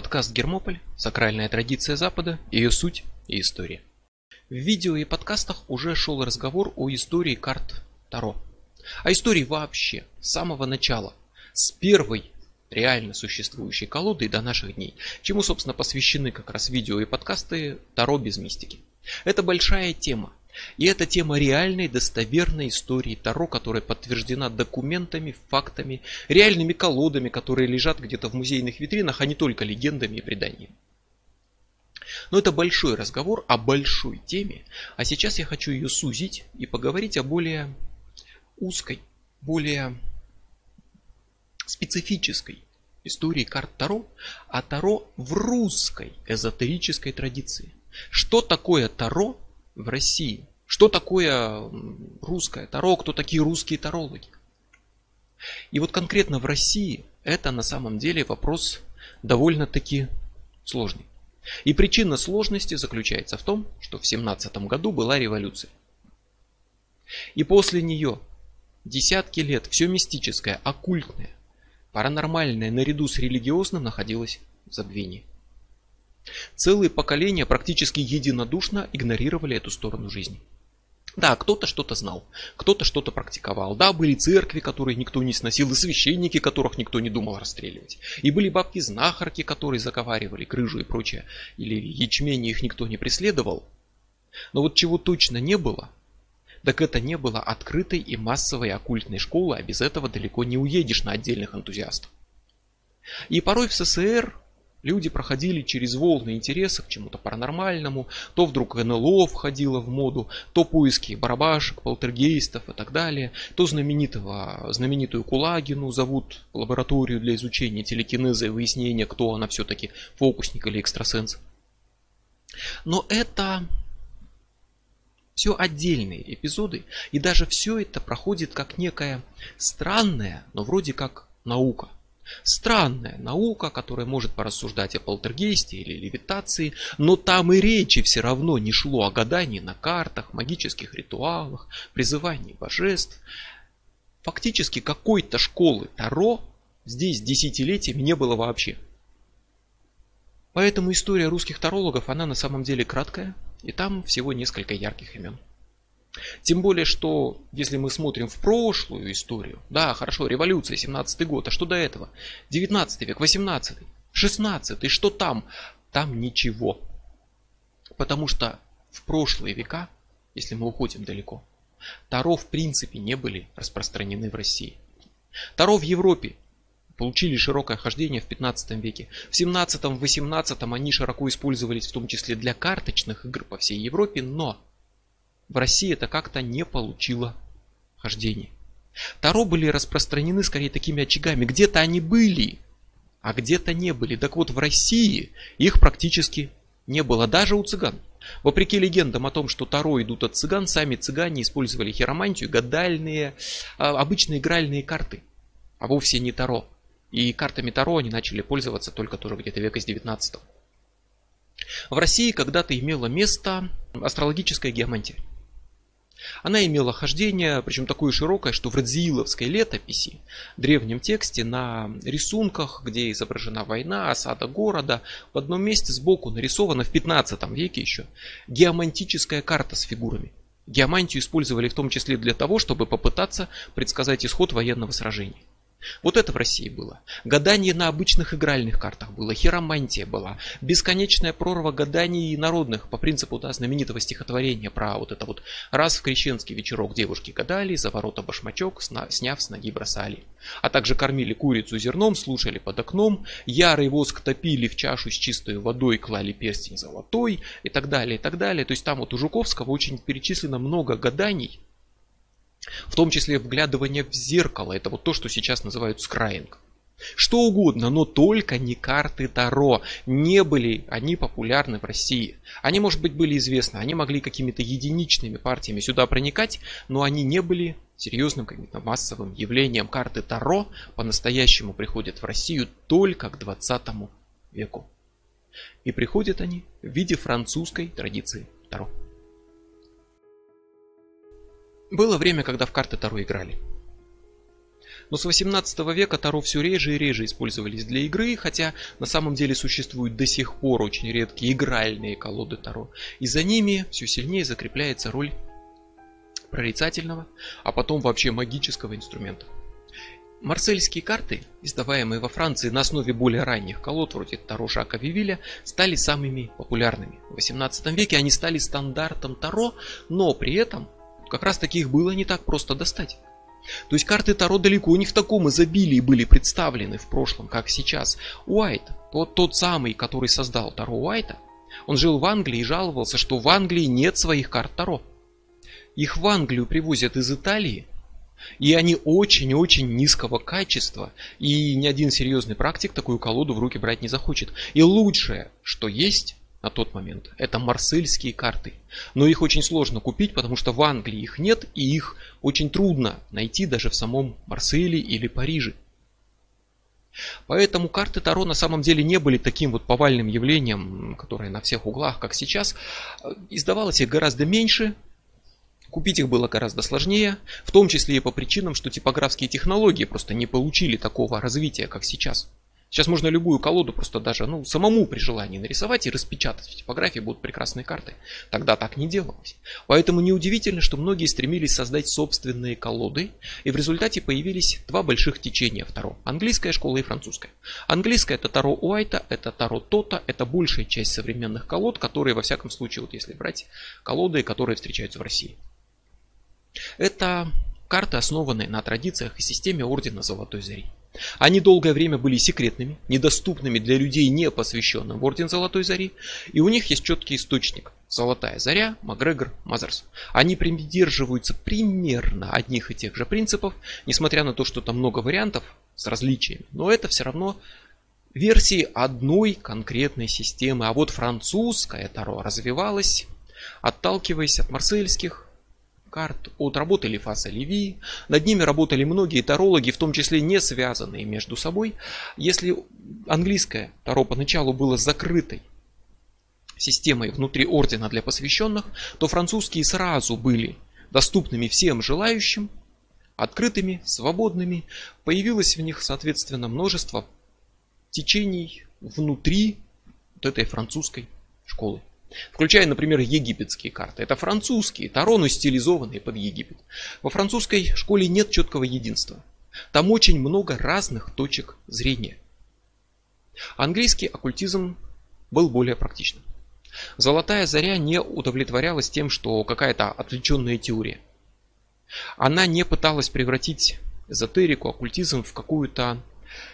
подкаст «Гермополь. Сакральная традиция Запада, ее суть и история». В видео и подкастах уже шел разговор о истории карт Таро. О истории вообще, с самого начала, с первой реально существующей колоды до наших дней, чему, собственно, посвящены как раз видео и подкасты Таро без мистики. Это большая тема, и это тема реальной, достоверной истории Таро, которая подтверждена документами, фактами, реальными колодами, которые лежат где-то в музейных витринах, а не только легендами и преданиями. Но это большой разговор о большой теме, а сейчас я хочу ее сузить и поговорить о более узкой, более специфической истории карт Таро, а Таро в русской эзотерической традиции. Что такое Таро в России? Что такое русское таро? Кто такие русские тарологи? И вот конкретно в России это на самом деле вопрос довольно-таки сложный. И причина сложности заключается в том, что в 17 году была революция. И после нее десятки лет все мистическое, оккультное, паранормальное наряду с религиозным находилось в забвении. Целые поколения практически единодушно игнорировали эту сторону жизни. Да, кто-то что-то знал, кто-то что-то практиковал. Да, были церкви, которые никто не сносил, и священники, которых никто не думал расстреливать. И были бабки-знахарки, которые заковаривали крыжу и прочее. Или ячмени их никто не преследовал. Но вот чего точно не было, так это не было открытой и массовой оккультной школы, а без этого далеко не уедешь на отдельных энтузиастов. И порой в СССР Люди проходили через волны интереса к чему-то паранормальному, то вдруг НЛО входило в моду, то поиски барабашек, полтергейстов и так далее, то знаменитого, знаменитую Кулагину зовут в лабораторию для изучения телекинеза и выяснения, кто она все-таки, фокусник или экстрасенс. Но это все отдельные эпизоды, и даже все это проходит как некая странная, но вроде как наука – Странная наука, которая может порассуждать о полтергейсте или левитации, но там и речи все равно не шло о гадании на картах, магических ритуалах, призывании божеств. Фактически какой-то школы Таро здесь десятилетиями не было вообще. Поэтому история русских тарологов, она на самом деле краткая, и там всего несколько ярких имен. Тем более, что если мы смотрим в прошлую историю, да, хорошо, революция, 17 год, а что до этого? 19 век, 18, 16, что там? Там ничего. Потому что в прошлые века, если мы уходим далеко, Таро в принципе не были распространены в России. Таро в Европе получили широкое хождение в 15 веке. В 17-18 они широко использовались в том числе для карточных игр по всей Европе, но в России это как-то не получило хождения. Таро были распространены скорее такими очагами. Где-то они были, а где-то не были. Так вот, в России их практически не было, даже у цыган. Вопреки легендам о том, что Таро идут от цыган, сами цыгане использовали хиромантию, гадальные, а, обычные игральные карты, а вовсе не Таро. И картами Таро они начали пользоваться только тоже где-то века с 19 В России когда-то имело место астрологическая геомантия. Она имела хождение, причем такое широкое, что в Радзииловской летописи, древнем тексте, на рисунках, где изображена война, осада города, в одном месте сбоку нарисована в 15 веке еще геомантическая карта с фигурами. Геомантию использовали в том числе для того, чтобы попытаться предсказать исход военного сражения. Вот это в России было. Гадание на обычных игральных картах было, хиромантия была, бесконечная прорва гаданий народных по принципу да, знаменитого стихотворения про вот это вот раз в крещенский вечерок девушки гадали, за ворота башмачок, сняв с ноги бросали. А также кормили курицу зерном, слушали под окном, ярый воск топили в чашу с чистой водой, клали перстень золотой и так далее, и так далее. То есть там вот у Жуковского очень перечислено много гаданий, в том числе вглядывание в зеркало. Это вот то, что сейчас называют скраинг. Что угодно, но только не карты Таро. Не были они популярны в России. Они, может быть, были известны, они могли какими-то единичными партиями сюда проникать, но они не были серьезным каким-то массовым явлением. Карты Таро по-настоящему приходят в Россию только к 20 веку. И приходят они в виде французской традиции Таро. Было время, когда в карты Таро играли. Но с 18 века Таро все реже и реже использовались для игры, хотя на самом деле существуют до сих пор очень редкие игральные колоды Таро. И за ними все сильнее закрепляется роль прорицательного, а потом вообще магического инструмента. Марсельские карты, издаваемые во Франции на основе более ранних колод, вроде Таро Жака Вивиля, стали самыми популярными. В 18 веке они стали стандартом Таро, но при этом как раз таких было не так просто достать. То есть карты Таро далеко не в таком изобилии были представлены в прошлом, как сейчас. Уайт, тот, тот самый, который создал Таро Уайта, он жил в Англии и жаловался, что в Англии нет своих карт Таро. Их в Англию привозят из Италии, и они очень-очень низкого качества. И ни один серьезный практик такую колоду в руки брать не захочет. И лучшее, что есть на тот момент, это марсельские карты. Но их очень сложно купить, потому что в Англии их нет, и их очень трудно найти даже в самом Марселе или Париже. Поэтому карты Таро на самом деле не были таким вот повальным явлением, которое на всех углах, как сейчас. Издавалось их гораздо меньше, Купить их было гораздо сложнее, в том числе и по причинам, что типографские технологии просто не получили такого развития, как сейчас. Сейчас можно любую колоду просто даже ну, самому при желании нарисовать и распечатать. В типографии будут прекрасные карты. Тогда так не делалось. Поэтому неудивительно, что многие стремились создать собственные колоды. И в результате появились два больших течения второго. Английская школа и французская. Английская это Таро Уайта, это Таро Тота. Это большая часть современных колод, которые во всяком случае, вот если брать колоды, которые встречаются в России. Это карты, основанные на традициях и системе Ордена Золотой Зари. Они долгое время были секретными, недоступными для людей, не посвященным в Орден Золотой Зари, и у них есть четкий источник. Золотая Заря, Макгрегор, Мазерс. Они придерживаются примерно одних и тех же принципов, несмотря на то, что там много вариантов с различиями. Но это все равно версии одной конкретной системы. А вот французская Таро развивалась, отталкиваясь от марсельских, карт от работы Леви. Над ними работали многие тарологи, в том числе не связанные между собой. Если английское таро поначалу было закрытой системой внутри ордена для посвященных, то французские сразу были доступными всем желающим, открытыми, свободными. Появилось в них, соответственно, множество течений внутри вот этой французской школы. Включая, например, египетские карты. Это французские, тароны стилизованные под Египет. Во французской школе нет четкого единства. Там очень много разных точек зрения. Английский оккультизм был более практичным. Золотая заря не удовлетворялась тем, что какая-то отвлеченная теория. Она не пыталась превратить эзотерику, оккультизм в какую-то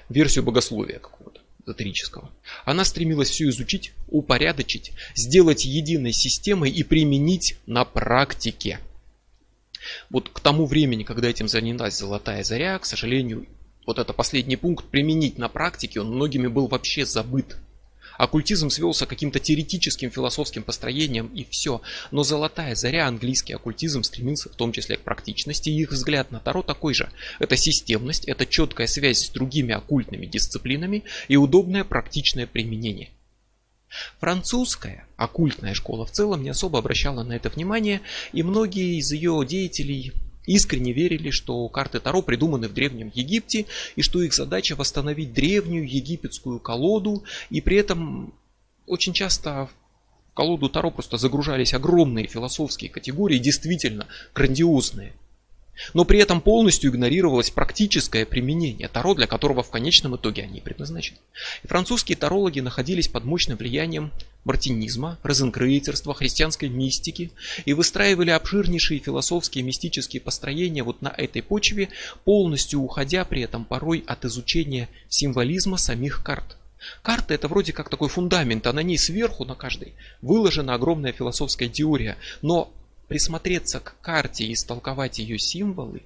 версию богословия какого-то эзотерического. Она стремилась все изучить, упорядочить, сделать единой системой и применить на практике. Вот к тому времени, когда этим занялась Золотая Заря, к сожалению, вот это последний пункт применить на практике, он многими был вообще забыт. Оккультизм свелся к каким-то теоретическим философским построениям и все. Но золотая заря, английский оккультизм стремился в том числе к практичности. И их взгляд на Таро такой же. Это системность, это четкая связь с другими оккультными дисциплинами и удобное практичное применение. Французская оккультная школа в целом не особо обращала на это внимание, и многие из ее деятелей искренне верили, что карты Таро придуманы в Древнем Египте и что их задача восстановить древнюю египетскую колоду. И при этом очень часто в колоду Таро просто загружались огромные философские категории, действительно грандиозные – но при этом полностью игнорировалось практическое применение Таро, для которого в конечном итоге они предназначены. И французские тарологи находились под мощным влиянием мартинизма, розенкрейцерства, христианской мистики и выстраивали обширнейшие философские мистические построения вот на этой почве, полностью уходя при этом порой от изучения символизма самих карт. Карта это вроде как такой фундамент, а на ней сверху на каждой выложена огромная философская теория, но присмотреться к карте и истолковать ее символы,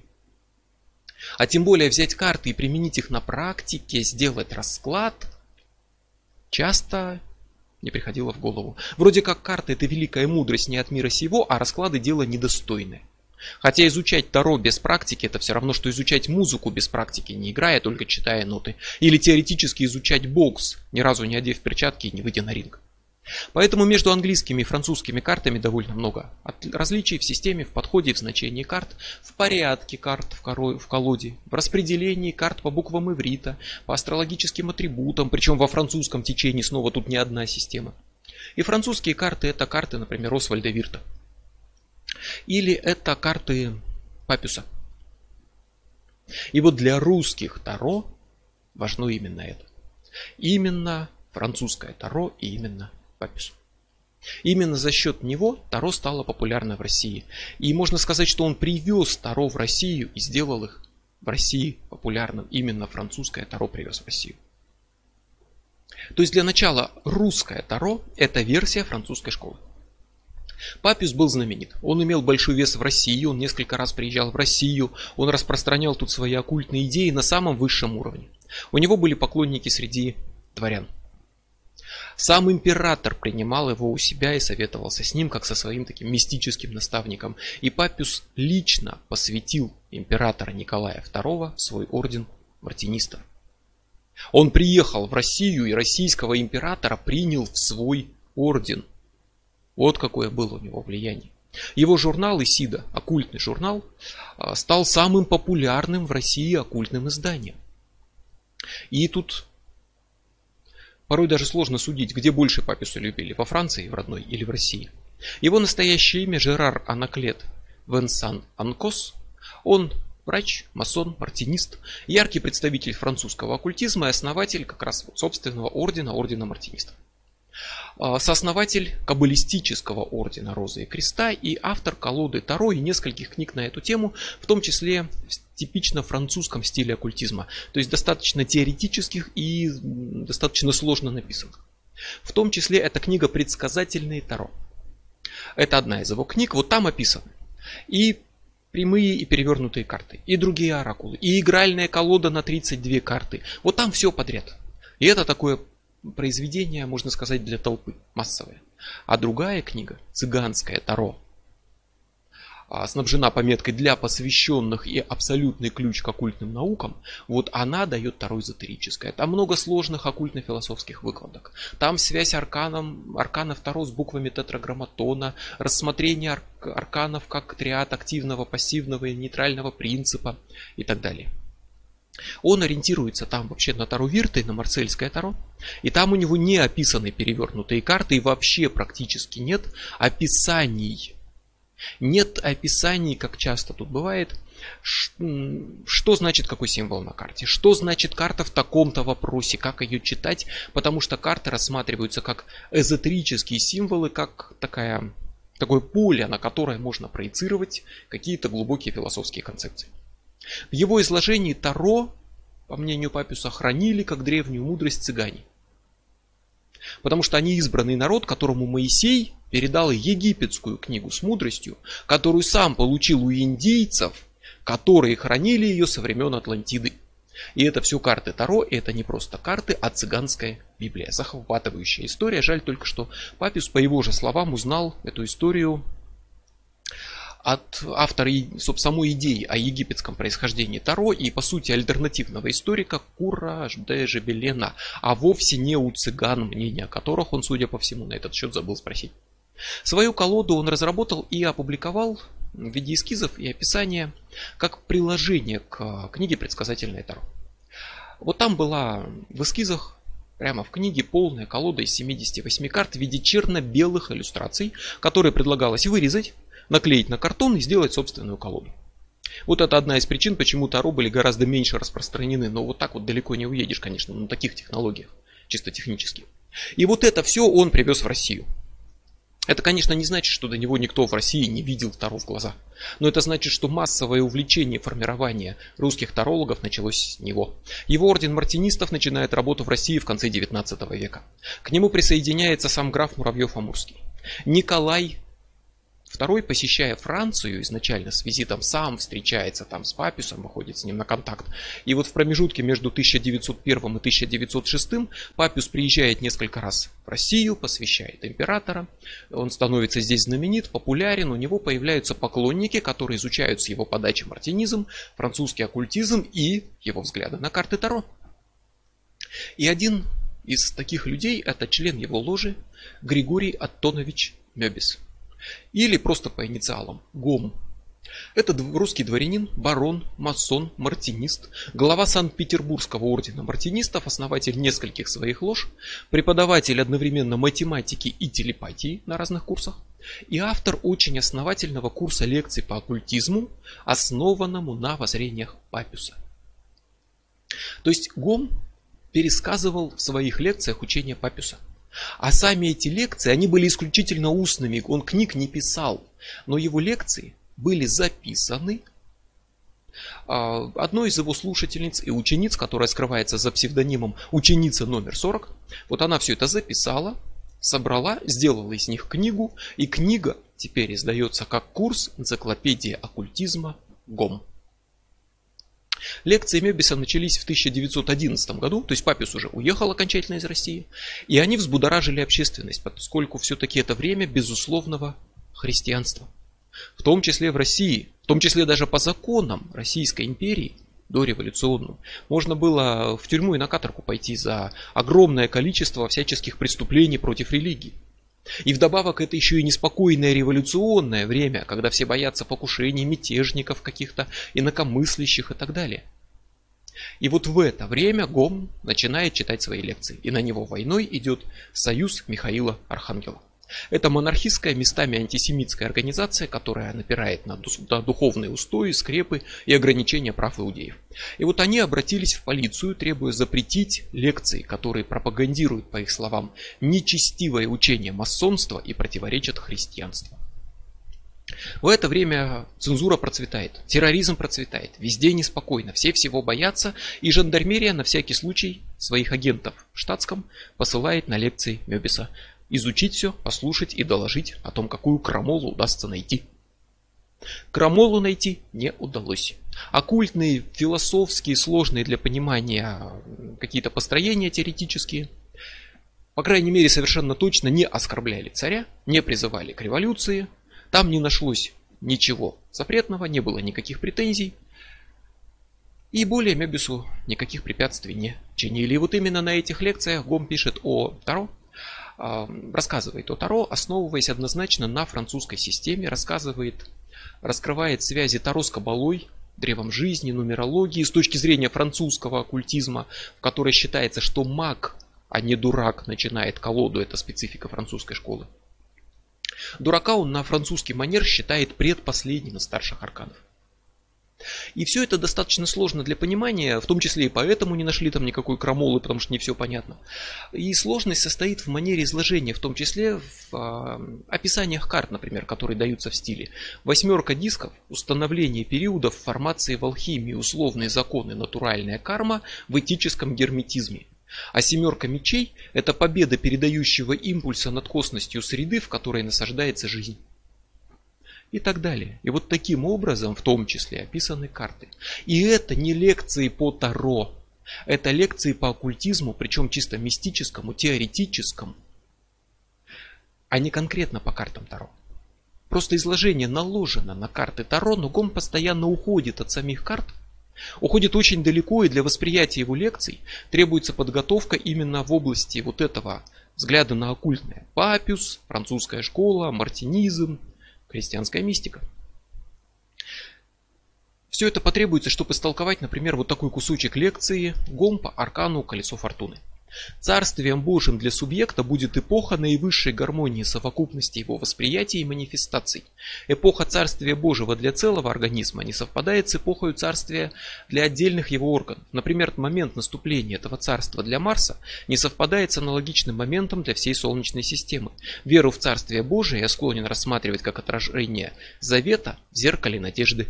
а тем более взять карты и применить их на практике, сделать расклад, часто не приходило в голову. Вроде как карта это великая мудрость не от мира сего, а расклады дело недостойное. Хотя изучать Таро без практики это все равно, что изучать музыку без практики, не играя, только читая ноты. Или теоретически изучать бокс, ни разу не одев перчатки и не выйдя на ринг. Поэтому между английскими и французскими картами довольно много различий в системе, в подходе, в значении карт, в порядке карт в колоде, в распределении карт по буквам иврита, по астрологическим атрибутам, причем во французском течении снова тут не одна система. И французские карты это карты, например, Освальда Вирта. Или это карты Папюса. И вот для русских Таро важно именно это. Именно французское Таро и именно Папюс. Именно за счет него Таро стало популярно в России. И можно сказать, что он привез Таро в Россию и сделал их в России популярным. Именно французское Таро привез в Россию. То есть для начала русское Таро – это версия французской школы. Папюс был знаменит. Он имел большой вес в России, он несколько раз приезжал в Россию, он распространял тут свои оккультные идеи на самом высшем уровне. У него были поклонники среди дворян. Сам император принимал его у себя и советовался с ним, как со своим таким мистическим наставником. И Папюс лично посвятил императора Николая II в свой орден мартинистов. Он приехал в Россию и российского императора принял в свой орден. Вот какое было у него влияние. Его журнал Исида, оккультный журнал, а, стал самым популярным в России оккультным изданием. И тут порой даже сложно судить, где больше папису любили, во Франции в родной или в России. Его настоящее имя Жерар Анаклет Венсан Анкос. Он врач, масон, мартинист, яркий представитель французского оккультизма и основатель как раз собственного ордена, ордена мартинистов. А, сооснователь каббалистического ордена Розы и Креста и автор колоды Таро и нескольких книг на эту тему, в том числе типично французском стиле оккультизма, то есть достаточно теоретических и достаточно сложно написанных. В том числе эта книга «Предсказательные Таро». Это одна из его книг, вот там описаны. И прямые и перевернутые карты, и другие оракулы, и игральная колода на 32 карты. Вот там все подряд. И это такое произведение, можно сказать, для толпы, массовое. А другая книга, «Цыганское Таро», снабжена пометкой для посвященных и абсолютный ключ к оккультным наукам, вот она дает Таро эзотерическое. Там много сложных оккультно-философских выкладок. Там связь арканом, арканов Таро с буквами тетраграмматона, рассмотрение арканов как триад активного, пассивного и нейтрального принципа и так далее. Он ориентируется там вообще на Таро Вирта и на Марсельское Таро. И там у него не описаны перевернутые карты и вообще практически нет описаний. Нет описаний, как часто тут бывает, что значит какой символ на карте, что значит карта в таком-то вопросе, как ее читать, потому что карты рассматриваются как эзотерические символы, как такая, такое поле, на которое можно проецировать какие-то глубокие философские концепции. В его изложении Таро, по мнению Папюса, хранили как древнюю мудрость цыгане. Потому что они избранный народ, которому Моисей передал египетскую книгу с мудростью, которую сам получил у индейцев, которые хранили ее со времен Атлантиды. И это все карты Таро, и это не просто карты, а цыганская Библия. Захватывающая история. Жаль только, что Папюс, по его же словам, узнал эту историю от автора собственно, самой идеи о египетском происхождении Таро и, по сути, альтернативного историка Кура Жде Жебелена, а вовсе не у цыган, мнения которых он, судя по всему, на этот счет забыл спросить. Свою колоду он разработал и опубликовал в виде эскизов и описания как приложение к книге «Предсказательное Таро». Вот там была в эскизах прямо в книге полная колода из 78 карт в виде черно-белых иллюстраций, которые предлагалось вырезать наклеить на картон и сделать собственную колоду. Вот это одна из причин, почему Таро были гораздо меньше распространены. Но вот так вот далеко не уедешь, конечно, на таких технологиях, чисто технически. И вот это все он привез в Россию. Это, конечно, не значит, что до него никто в России не видел Таро в глаза. Но это значит, что массовое увлечение формирования русских тарологов началось с него. Его орден мартинистов начинает работу в России в конце 19 века. К нему присоединяется сам граф Муравьев-Амурский. Николай Второй, посещая Францию изначально с визитом, сам встречается там с Папюсом, выходит с ним на контакт. И вот в промежутке между 1901 и 1906 Папюс приезжает несколько раз в Россию, посвящает императора. Он становится здесь знаменит, популярен, у него появляются поклонники, которые изучают с его подачи мартинизм, французский оккультизм и его взгляды на карты Таро. И один из таких людей это член его ложи Григорий Аттонович Мебис. Или просто по инициалам ГОМ. Это русский дворянин, барон, масон, мартинист, глава Санкт-Петербургского ордена мартинистов, основатель нескольких своих лож, преподаватель одновременно математики и телепатии на разных курсах и автор очень основательного курса лекций по оккультизму, основанному на воззрениях Папюса. То есть Гом пересказывал в своих лекциях учение Папюса. А сами эти лекции, они были исключительно устными, он книг не писал. Но его лекции были записаны а, одной из его слушательниц и учениц, которая скрывается за псевдонимом ученица номер 40. Вот она все это записала, собрала, сделала из них книгу, и книга теперь издается как курс энциклопедия оккультизма ГОМ. Лекции Мебиса начались в 1911 году, то есть Папис уже уехал окончательно из России, и они взбудоражили общественность, поскольку все-таки это время безусловного христианства. В том числе в России, в том числе даже по законам Российской империи, дореволюционным, можно было в тюрьму и на каторгу пойти за огромное количество всяческих преступлений против религии. И вдобавок это еще и неспокойное революционное время, когда все боятся покушений, мятежников каких-то, инакомыслящих и так далее. И вот в это время Гом начинает читать свои лекции, и на него войной идет союз Михаила Архангела. Это монархистская, местами антисемитская организация, которая напирает на духовные устои, скрепы и ограничения прав иудеев. И вот они обратились в полицию, требуя запретить лекции, которые пропагандируют, по их словам, нечестивое учение масонства и противоречат христианству. В это время цензура процветает, терроризм процветает, везде неспокойно, все всего боятся, и жандармерия на всякий случай своих агентов в штатском посылает на лекции Мебиса изучить все, послушать и доложить о том, какую крамолу удастся найти. Крамолу найти не удалось. Оккультные, философские, сложные для понимания какие-то построения теоретические, по крайней мере, совершенно точно не оскорбляли царя, не призывали к революции. Там не нашлось ничего запретного, не было никаких претензий. И более Мебису никаких препятствий не чинили. И вот именно на этих лекциях Гом пишет о Таро, рассказывает о Таро, основываясь однозначно на французской системе, рассказывает, раскрывает связи Таро с Кабалой, древом жизни, нумерологии с точки зрения французского оккультизма, в которой считается, что маг, а не дурак, начинает колоду, это специфика французской школы. Дурака он на французский манер считает предпоследним из старших арканов. И все это достаточно сложно для понимания, в том числе и поэтому не нашли там никакой крамолы, потому что не все понятно. И сложность состоит в манере изложения, в том числе в э, описаниях карт, например, которые даются в стиле. Восьмерка дисков, установление периодов формации в алхимии, условные законы, натуральная карма в этическом герметизме. А семерка мечей – это победа передающего импульса над косностью среды, в которой насаждается жизнь и так далее. И вот таким образом, в том числе, описаны карты. И это не лекции по Таро. Это лекции по оккультизму, причем чисто мистическому, теоретическому, а не конкретно по картам Таро. Просто изложение наложено на карты Таро, но Гом постоянно уходит от самих карт, уходит очень далеко, и для восприятия его лекций требуется подготовка именно в области вот этого взгляда на оккультное. Папюс, французская школа, мартинизм, христианская мистика. Все это потребуется, чтобы истолковать, например, вот такой кусочек лекции Гомпа, Аркану, Колесо Фортуны. Царствием Божьим для субъекта будет эпоха наивысшей гармонии совокупности его восприятий и манифестаций. Эпоха Царствия Божьего для целого организма не совпадает с эпохой Царствия для отдельных его органов. Например, момент наступления этого царства для Марса не совпадает с аналогичным моментом для всей Солнечной системы. Веру в Царствие Божие я склонен рассматривать как отражение завета в зеркале надежды.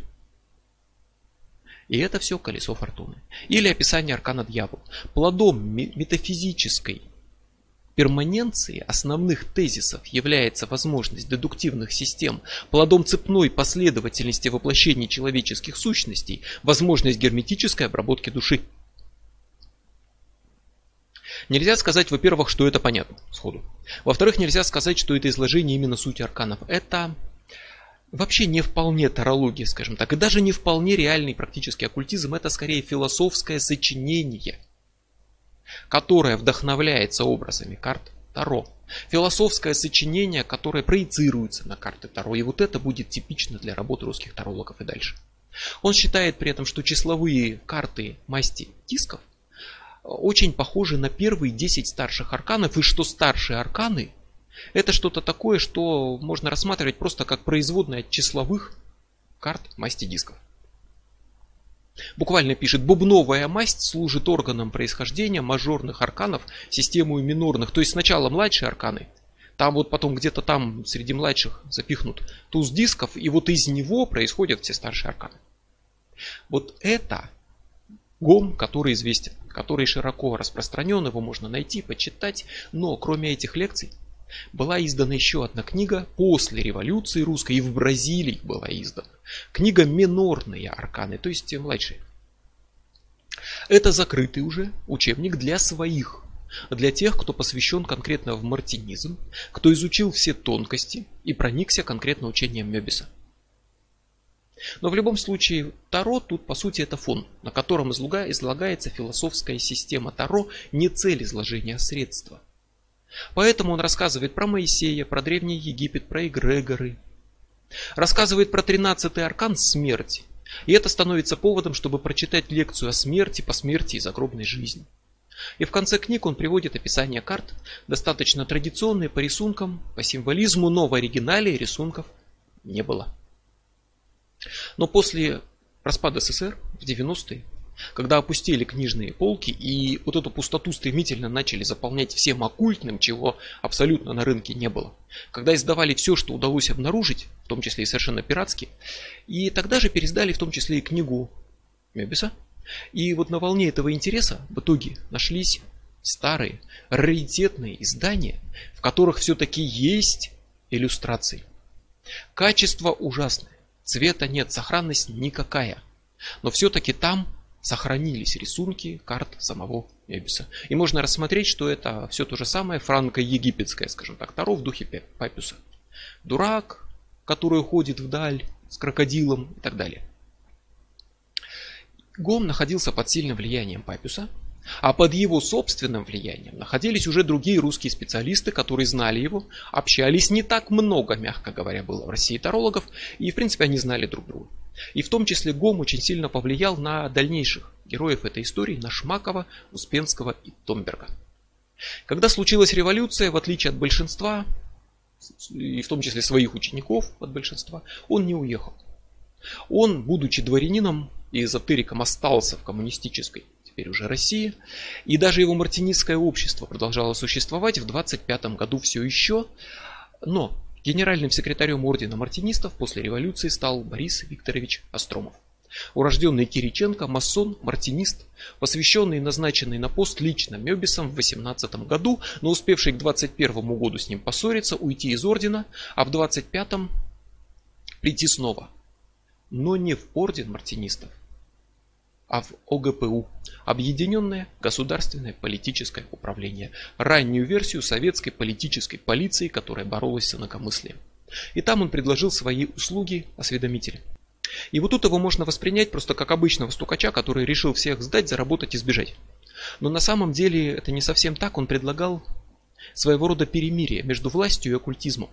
И это все колесо фортуны. Или описание аркана дьявол. Плодом метафизической перманенции основных тезисов является возможность дедуктивных систем, плодом цепной последовательности воплощений человеческих сущностей, возможность герметической обработки души. Нельзя сказать, во-первых, что это понятно сходу. Во-вторых, нельзя сказать, что это изложение именно сути арканов. Это вообще не вполне тарология, скажем так, и даже не вполне реальный практический оккультизм, это скорее философское сочинение. которая вдохновляется образами карт Таро. Философское сочинение, которое проецируется на карты Таро. И вот это будет типично для работы русских тарологов и дальше. Он считает при этом, что числовые карты масти дисков очень похожи на первые 10 старших арканов, и что старшие арканы это что-то такое, что можно рассматривать просто как производное числовых карт масти дисков. Буквально пишет, бубновая масть служит органом происхождения мажорных арканов, систему минорных. То есть сначала младшие арканы, там вот потом где-то там среди младших запихнут туз дисков, и вот из него происходят все старшие арканы. Вот это гом, который известен, который широко распространен, его можно найти, почитать, но кроме этих лекций была издана еще одна книга после революции русской, и в Бразилии была издана. Книга «Минорные арканы», то есть младшие. Это закрытый уже учебник для своих, для тех, кто посвящен конкретно в мартинизм, кто изучил все тонкости и проникся конкретно учением Мебиса. Но в любом случае Таро тут по сути это фон, на котором излагается философская система Таро, не цель изложения, а средства – Поэтому он рассказывает про Моисея, про Древний Египет, про эгрегоры. Рассказывает про 13-й аркан смерти. И это становится поводом, чтобы прочитать лекцию о смерти, по смерти и загробной жизни. И в конце книг он приводит описание карт, достаточно традиционные по рисункам, по символизму, но в оригинале рисунков не было. Но после распада СССР в 90-е когда опустили книжные полки и вот эту пустоту стремительно начали заполнять всем оккультным, чего абсолютно на рынке не было. Когда издавали все, что удалось обнаружить, в том числе и совершенно пиратски, и тогда же пересдали в том числе и книгу Мебиса. И вот на волне этого интереса в итоге нашлись старые, раритетные издания, в которых все-таки есть иллюстрации. Качество ужасное, цвета нет, сохранность никакая. Но все-таки там сохранились рисунки карт самого Эбиса. И можно рассмотреть, что это все то же самое франко-египетское, скажем так, Таро в духе Папюса. Дурак, который уходит вдаль с крокодилом и так далее. Гом находился под сильным влиянием Папюса, а под его собственным влиянием находились уже другие русские специалисты, которые знали его, общались не так много, мягко говоря, было в России тарологов, и в принципе они знали друг друга. И в том числе Гом очень сильно повлиял на дальнейших героев этой истории, на Шмакова, Успенского и Томберга. Когда случилась революция, в отличие от большинства, и в том числе своих учеников от большинства, он не уехал. Он, будучи дворянином и эзотериком, остался в коммунистической, теперь уже России, и даже его мартинистское общество продолжало существовать в 25 году все еще, но Генеральным секретарем ордена мартинистов после революции стал Борис Викторович Остромов. Урожденный Кириченко, масон, мартинист, посвященный и назначенный на пост лично Мебисом в 18 году, но успевший к 21 году с ним поссориться, уйти из ордена, а в 25-м прийти снова. Но не в орден мартинистов, а в ОГПУ – Объединенное государственное политическое управление, раннюю версию советской политической полиции, которая боролась с инакомыслием. И там он предложил свои услуги осведомителя. И вот тут его можно воспринять просто как обычного стукача, который решил всех сдать, заработать и сбежать. Но на самом деле это не совсем так, он предлагал своего рода перемирие между властью и оккультизмом.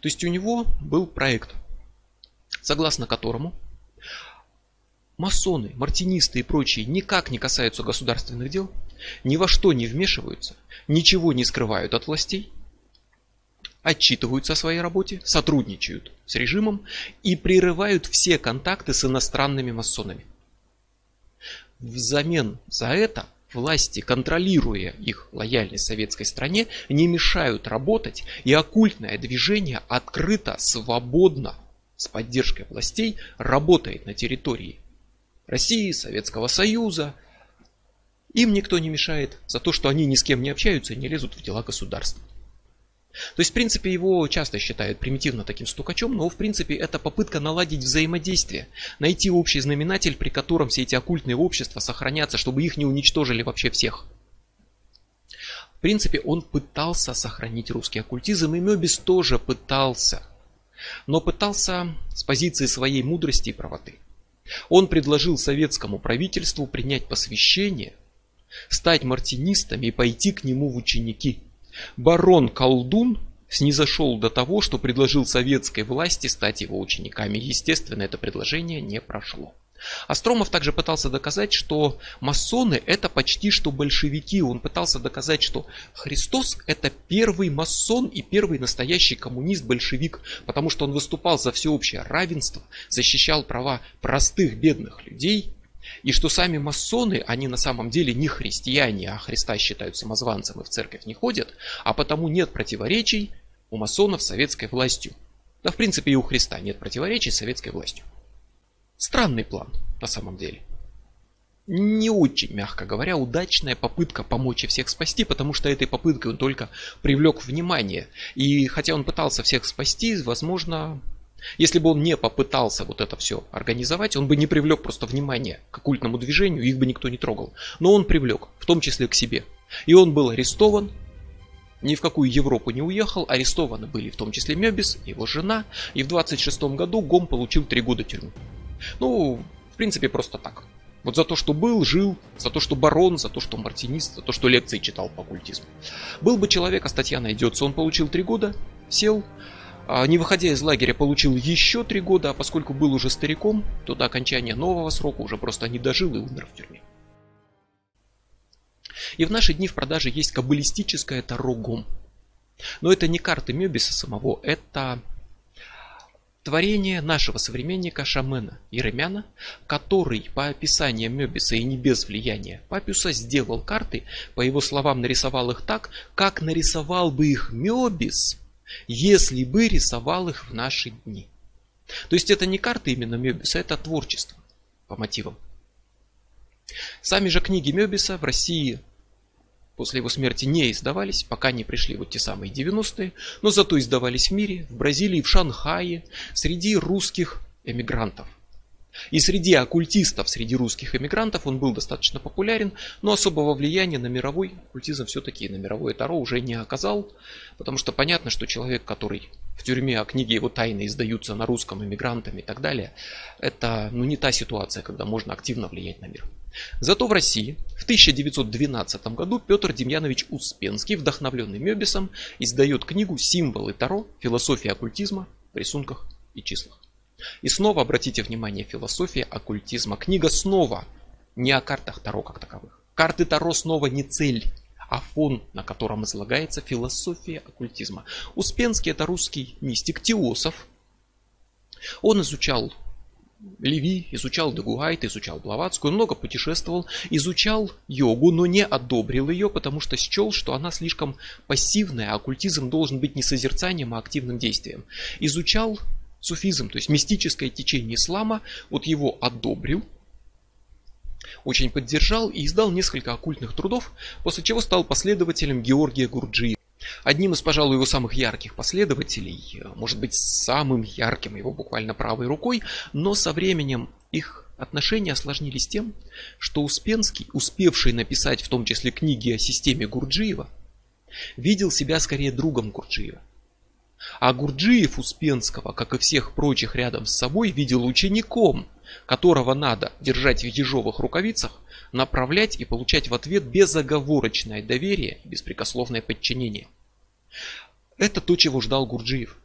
То есть у него был проект, согласно которому масоны, мартинисты и прочие никак не касаются государственных дел, ни во что не вмешиваются, ничего не скрывают от властей, отчитываются о своей работе, сотрудничают с режимом и прерывают все контакты с иностранными масонами. Взамен за это власти, контролируя их лояльность советской стране, не мешают работать, и оккультное движение открыто, свободно, с поддержкой властей, работает на территории России, Советского Союза. Им никто не мешает за то, что они ни с кем не общаются и не лезут в дела государства. То есть, в принципе, его часто считают примитивно таким стукачом, но, в принципе, это попытка наладить взаимодействие, найти общий знаменатель, при котором все эти оккультные общества сохранятся, чтобы их не уничтожили вообще всех. В принципе, он пытался сохранить русский оккультизм, и Мебис тоже пытался. Но пытался с позиции своей мудрости и правоты. Он предложил советскому правительству принять посвящение стать мартинистами и пойти к нему в ученики. Барон Колдун снизошел до того, что предложил советской власти стать его учениками. Естественно, это предложение не прошло. Астромов также пытался доказать, что масоны это почти что большевики. Он пытался доказать, что Христос это первый масон и первый настоящий коммунист-большевик, потому что он выступал за всеобщее равенство, защищал права простых бедных людей, и что сами масоны, они на самом деле не христиане, а Христа считают самозванцем и в церковь не ходят, а потому нет противоречий у масонов с советской властью. Да в принципе и у Христа нет противоречий с советской властью. Странный план, на самом деле. Не очень, мягко говоря, удачная попытка помочь и всех спасти, потому что этой попыткой он только привлек внимание. И хотя он пытался всех спасти, возможно, если бы он не попытался вот это все организовать, он бы не привлек просто внимание к оккультному движению, их бы никто не трогал. Но он привлек, в том числе к себе. И он был арестован, ни в какую Европу не уехал, арестованы были в том числе Мебис, его жена, и в 26 году Гом получил 3 года тюрьмы. Ну, в принципе, просто так. Вот за то, что был, жил, за то, что барон, за то, что мартинист, за то, что лекции читал по оккультизму. Был бы человек, а статья найдется, он получил три года, сел, а не выходя из лагеря, получил еще три года, а поскольку был уже стариком, то до окончания нового срока уже просто не дожил и умер в тюрьме. И в наши дни в продаже есть каббалистическое Таро Гом. Но это не карты Мебиса самого, это Творение нашего современника Шамена Еремяна, который по описанию Мебиса и не без влияния Папюса сделал карты, по его словам нарисовал их так, как нарисовал бы их Мебис, если бы рисовал их в наши дни. То есть это не карты именно Мебиса, это творчество по мотивам. Сами же книги Мебиса в России после его смерти не издавались, пока не пришли вот те самые 90-е, но зато издавались в мире, в Бразилии, в Шанхае, среди русских эмигрантов. И среди оккультистов, среди русских эмигрантов он был достаточно популярен, но особого влияния на мировой оккультизм все-таки на мировое Таро уже не оказал, потому что понятно, что человек, который в тюрьме, а книги его тайны издаются на русском эмигрантами и так далее, это ну, не та ситуация, когда можно активно влиять на мир. Зато в России в 1912 году Петр Демьянович Успенский, вдохновленный Мебисом, издает книгу «Символы Таро. Философия оккультизма в рисунках и числах». И снова обратите внимание, философия оккультизма. Книга снова не о картах Таро как таковых. Карты Таро снова не цель, а фон, на котором излагается философия оккультизма. Успенский это русский мистик Теософ. Он изучал Леви, изучал Дегуайт, изучал Блаватскую, много путешествовал, изучал йогу, но не одобрил ее, потому что счел, что она слишком пассивная, а оккультизм должен быть не созерцанием, а активным действием. Изучал суфизм, то есть мистическое течение ислама, вот его одобрил, очень поддержал и издал несколько оккультных трудов, после чего стал последователем Георгия Гурджиева. Одним из, пожалуй, его самых ярких последователей, может быть, самым ярким его буквально правой рукой, но со временем их отношения осложнились тем, что Успенский, успевший написать в том числе книги о системе Гурджиева, видел себя скорее другом Гурджиева. А Гурджиев Успенского, как и всех прочих рядом с собой, видел учеником, которого надо держать в ежовых рукавицах, направлять и получать в ответ безоговорочное доверие беспрекословное подчинение. Это то, чего ждал Гурджиев.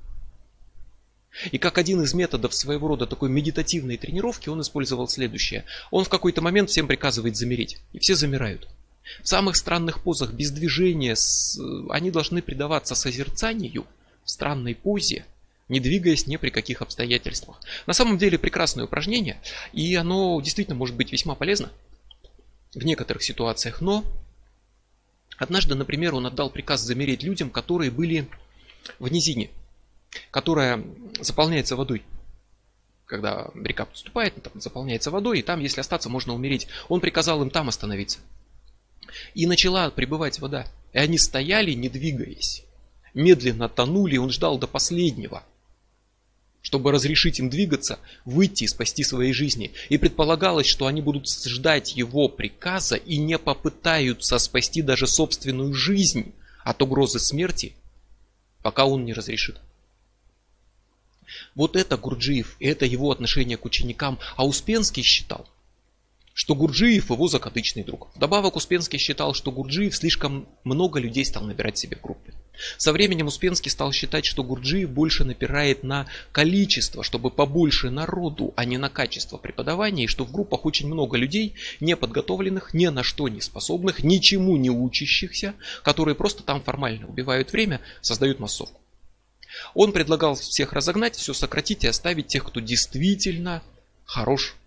И как один из методов своего рода такой медитативной тренировки он использовал следующее. Он в какой-то момент всем приказывает замереть. И все замирают. В самых странных позах без движения они должны предаваться созерцанию в странной позе, не двигаясь ни при каких обстоятельствах. На самом деле прекрасное упражнение, и оно действительно может быть весьма полезно в некоторых ситуациях, но однажды, например, он отдал приказ замереть людям, которые были в низине, которая заполняется водой. Когда река подступает, там заполняется водой, и там, если остаться, можно умереть. Он приказал им там остановиться. И начала прибывать вода. И они стояли, не двигаясь. Медленно тонули, он ждал до последнего – чтобы разрешить им двигаться, выйти и спасти свои жизни. И предполагалось, что они будут ждать его приказа и не попытаются спасти даже собственную жизнь от угрозы смерти, пока он не разрешит. Вот это Гурджиев, и это его отношение к ученикам. А Успенский считал, что Гурджиев его закадычный друг. Вдобавок Успенский считал, что Гурджиев слишком много людей стал набирать себе в группе. Со временем Успенский стал считать, что Гурджиев больше напирает на количество, чтобы побольше народу, а не на качество преподавания, и что в группах очень много людей, неподготовленных, ни на что не способных, ничему не учащихся, которые просто там формально убивают время, создают массовку. Он предлагал всех разогнать, все сократить и оставить тех, кто действительно хорош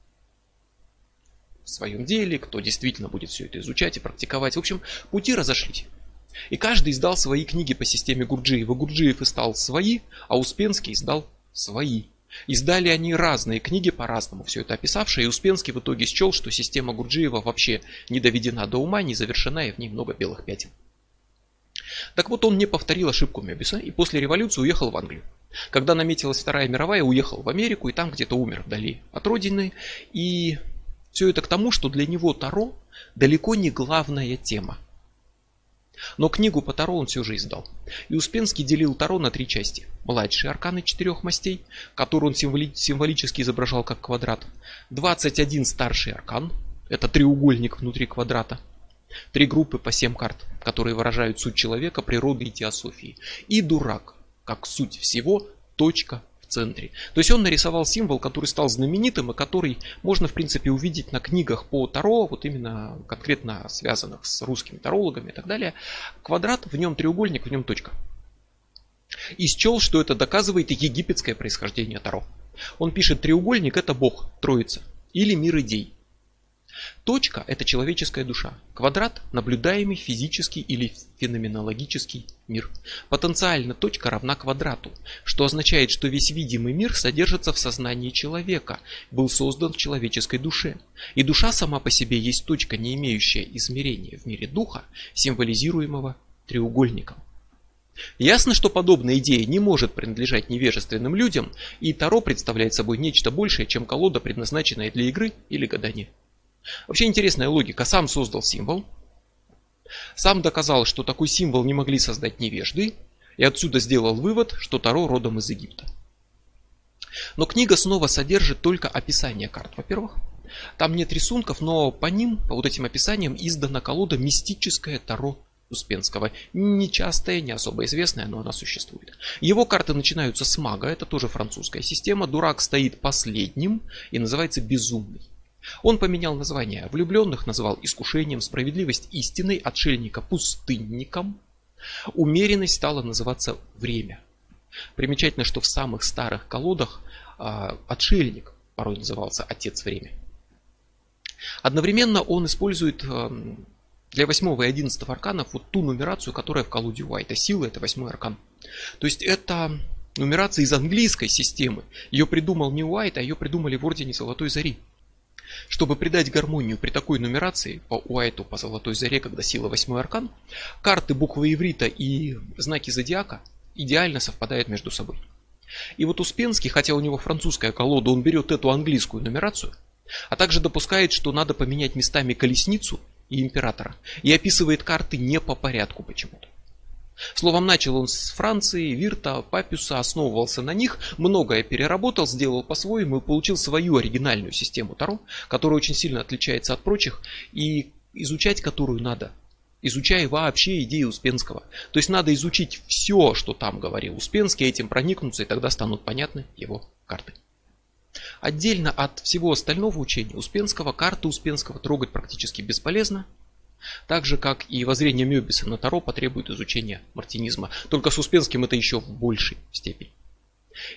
в своем деле, кто действительно будет все это изучать и практиковать. В общем, пути разошлись. И каждый издал свои книги по системе Гурджиева. Гурджиев издал свои, а Успенский издал свои. Издали они разные книги по-разному, все это описавшие, и Успенский в итоге счел, что система Гурджиева вообще не доведена до ума, не завершена, и в ней много белых пятен. Так вот, он не повторил ошибку Мебиса и после революции уехал в Англию. Когда наметилась Вторая мировая, уехал в Америку и там где-то умер вдали от родины. И все это к тому, что для него Таро далеко не главная тема. Но книгу по Таро он все же издал. И Успенский делил Таро на три части. Младшие арканы четырех мастей, которые он символи- символически изображал как квадрат. 21 старший аркан, это треугольник внутри квадрата. Три группы по 7 карт, которые выражают суть человека, природы и теософии. И дурак, как суть всего, точка центре. То есть он нарисовал символ, который стал знаменитым и который можно в принципе увидеть на книгах по Таро, вот именно конкретно связанных с русскими тарологами и так далее. Квадрат, в нем треугольник, в нем точка. И счел, что это доказывает египетское происхождение Таро. Он пишет, треугольник это Бог, Троица, или мир идей. Точка – это человеческая душа. Квадрат – наблюдаемый физический или феноменологический мир. Потенциально точка равна квадрату, что означает, что весь видимый мир содержится в сознании человека, был создан в человеческой душе. И душа сама по себе есть точка, не имеющая измерения в мире духа, символизируемого треугольником. Ясно, что подобная идея не может принадлежать невежественным людям, и Таро представляет собой нечто большее, чем колода, предназначенная для игры или гадания. Вообще интересная логика. Сам создал символ, сам доказал, что такой символ не могли создать невежды, и отсюда сделал вывод, что Таро родом из Египта. Но книга снова содержит только описание карт, во-первых. Там нет рисунков, но по ним, по вот этим описаниям, издана колода «Мистическое Таро Успенского. Нечастая, не особо известная, но она существует. Его карты начинаются с мага, это тоже французская система. Дурак стоит последним и называется «Безумный». Он поменял название. Влюбленных называл искушением, справедливость истиной, отшельника пустынником. Умеренность стала называться время. Примечательно, что в самых старых колодах э, отшельник порой назывался отец время. Одновременно он использует э, для 8 и 11 арканов вот ту нумерацию, которая в колоде Уайта. Сила это 8 аркан. То есть это нумерация из английской системы. Ее придумал не Уайт, а ее придумали в Ордене Золотой Зари. Чтобы придать гармонию при такой нумерации, по Уайту, по Золотой Заре, когда сила 8 аркан, карты буквы иврита и знаки зодиака идеально совпадают между собой. И вот Успенский, хотя у него французская колода, он берет эту английскую нумерацию, а также допускает, что надо поменять местами колесницу и императора, и описывает карты не по порядку почему-то. Словом, начал он с Франции, Вирта, Папюса, основывался на них, многое переработал, сделал по-своему и получил свою оригинальную систему Таро, которая очень сильно отличается от прочих и изучать которую надо, изучая вообще идеи Успенского. То есть надо изучить все, что там говорил Успенский, этим проникнуться, и тогда станут понятны его карты. Отдельно от всего остального учения Успенского, карты Успенского трогать практически бесполезно, так же, как и воззрение Мёбиса на Таро потребует изучения мартинизма. Только с Успенским это еще в большей степени.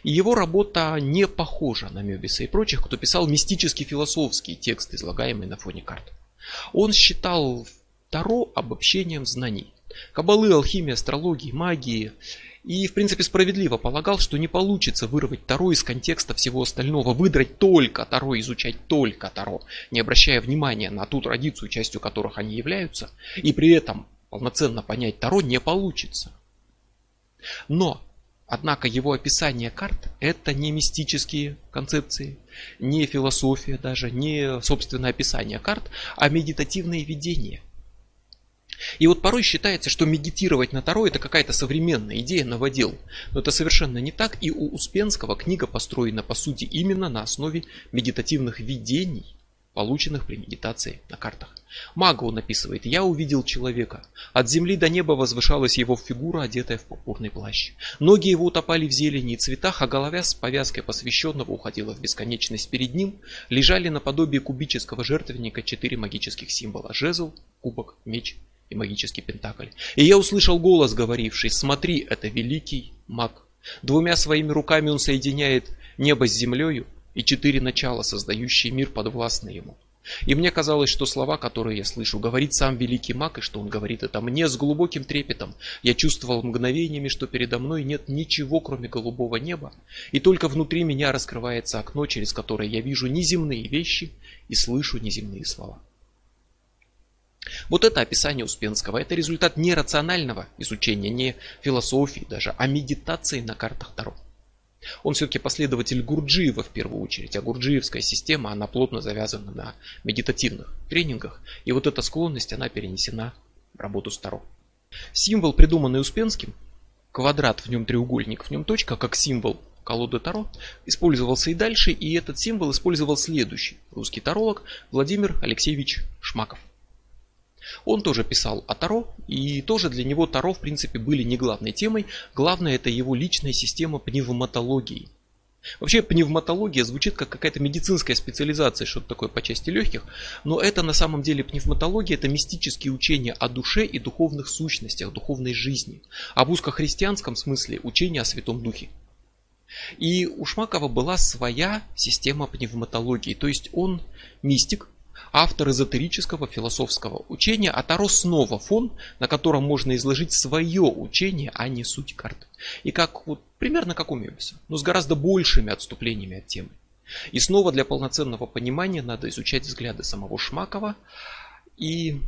И его работа не похожа на Мёбиса и прочих, кто писал мистический философские тексты, излагаемые на фоне карт. Он считал Таро обобщением знаний. Кабалы, алхимии, астрологии, магии и, в принципе, справедливо полагал, что не получится вырвать Таро из контекста всего остального, выдрать только Таро, изучать только Таро, не обращая внимания на ту традицию, частью которых они являются, и при этом полноценно понять Таро не получится. Но, однако, его описание карт – это не мистические концепции, не философия даже, не собственное описание карт, а медитативное видение – и вот порой считается, что медитировать на Таро это какая-то современная идея новодел. Но это совершенно не так, и у Успенского книга построена по сути именно на основе медитативных видений, полученных при медитации на картах. Мага он описывает, я увидел человека. От земли до неба возвышалась его фигура, одетая в пурпурный плащ. Ноги его утопали в зелени и цветах, а голова с повязкой посвященного уходила в бесконечность. Перед ним лежали наподобие кубического жертвенника четыре магических символа. Жезл, кубок, меч и магический пентакль. И я услышал голос, говоривший, смотри, это великий маг. Двумя своими руками он соединяет небо с землею и четыре начала, создающие мир, подвластны ему. И мне казалось, что слова, которые я слышу, говорит сам великий маг, и что он говорит это мне с глубоким трепетом. Я чувствовал мгновениями, что передо мной нет ничего, кроме голубого неба, и только внутри меня раскрывается окно, через которое я вижу неземные вещи и слышу неземные слова. Вот это описание Успенского. Это результат не рационального изучения, не философии даже, а медитации на картах Таро. Он все-таки последователь Гурджиева в первую очередь, а Гурджиевская система, она плотно завязана на медитативных тренингах, и вот эта склонность, она перенесена в работу Старо. Символ, придуманный Успенским, квадрат, в нем треугольник, в нем точка, как символ колоды Таро, использовался и дальше, и этот символ использовал следующий русский таролог Владимир Алексеевич Шмаков. Он тоже писал о Таро, и тоже для него Таро в принципе были не главной темой, главное это его личная система пневматологии. Вообще пневматология звучит как какая-то медицинская специализация, что-то такое по части легких, но это на самом деле пневматология, это мистические учения о душе и духовных сущностях, духовной жизни, в узкохристианском смысле учения о Святом Духе. И у Шмакова была своя система пневматологии, то есть он мистик, автор эзотерического философского учения, а Таро снова фон, на котором можно изложить свое учение, а не суть карт. И как вот примерно как у Мебиса, но с гораздо большими отступлениями от темы. И снова для полноценного понимания надо изучать взгляды самого Шмакова. И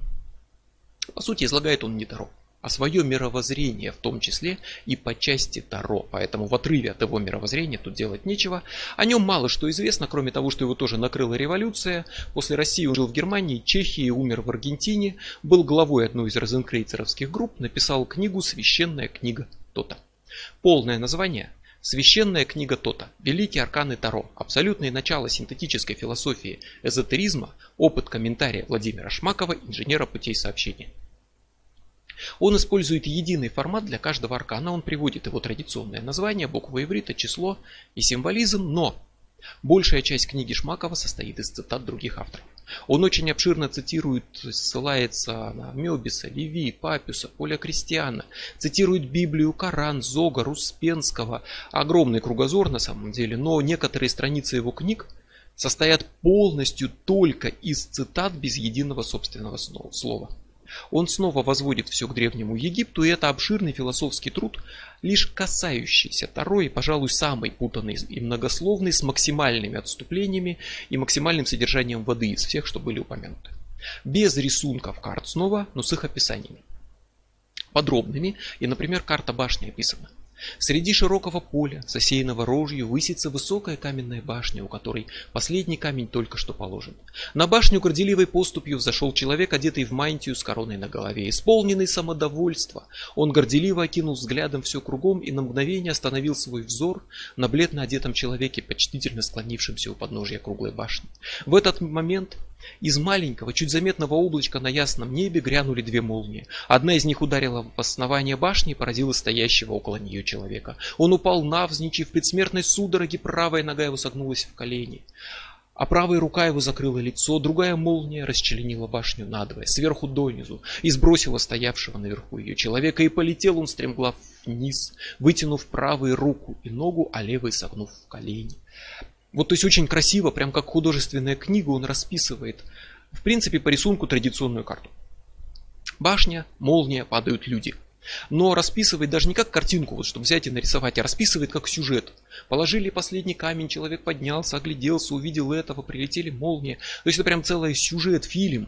по сути излагает он не Таро а свое мировоззрение, в том числе и по части Таро. Поэтому в отрыве от его мировоззрения тут делать нечего. О нем мало что известно, кроме того, что его тоже накрыла революция. После России он жил в Германии, Чехии, умер в Аргентине, был главой одной из розенкрейцеровских групп, написал книгу «Священная книга Тота». Полное название Священная книга Тота, Великие арканы Таро, абсолютное начало синтетической философии эзотеризма, опыт комментария Владимира Шмакова, инженера путей сообщения. Он использует единый формат для каждого аркана. Он приводит его традиционное название, буквы иврита, число и символизм, но большая часть книги Шмакова состоит из цитат других авторов. Он очень обширно цитирует, ссылается на Мебиса, Леви, Папюса, Поля Кристиана, цитирует Библию, Коран, Зога, Руспенского. Огромный кругозор на самом деле, но некоторые страницы его книг состоят полностью только из цитат без единого собственного слова. Он снова возводит все к Древнему Египту, и это обширный философский труд, лишь касающийся Таро и, пожалуй, самый путанный и многословный, с максимальными отступлениями и максимальным содержанием воды из всех, что были упомянуты. Без рисунков карт снова, но с их описаниями. Подробными, и, например, карта башни описана. Среди широкого поля, засеянного рожью, высится высокая каменная башня, у которой последний камень только что положен. На башню горделивой поступью взошел человек, одетый в мантию с короной на голове, исполненный самодовольства. Он горделиво окинул взглядом все кругом и на мгновение остановил свой взор на бледно одетом человеке, почтительно склонившемся у подножия круглой башни. В этот момент из маленького, чуть заметного облачка на ясном небе грянули две молнии. Одна из них ударила в основание башни и поразила стоящего около нее человека. Он упал навзничь, и в предсмертной судороге правая нога его согнулась в колени. А правая рука его закрыла лицо, другая молния расчленила башню надвое, сверху донизу, и сбросила стоявшего наверху ее человека, и полетел он стремглав вниз, вытянув правую руку и ногу, а левой согнув в колени. Вот то есть очень красиво, прям как художественная книга, он расписывает, в принципе, по рисунку традиционную карту. Башня, молния, падают люди. Но расписывает даже не как картинку, вот чтобы взять и нарисовать, а расписывает как сюжет. Положили последний камень, человек поднялся, огляделся, увидел этого, прилетели молнии. То есть это прям целый сюжет, фильм,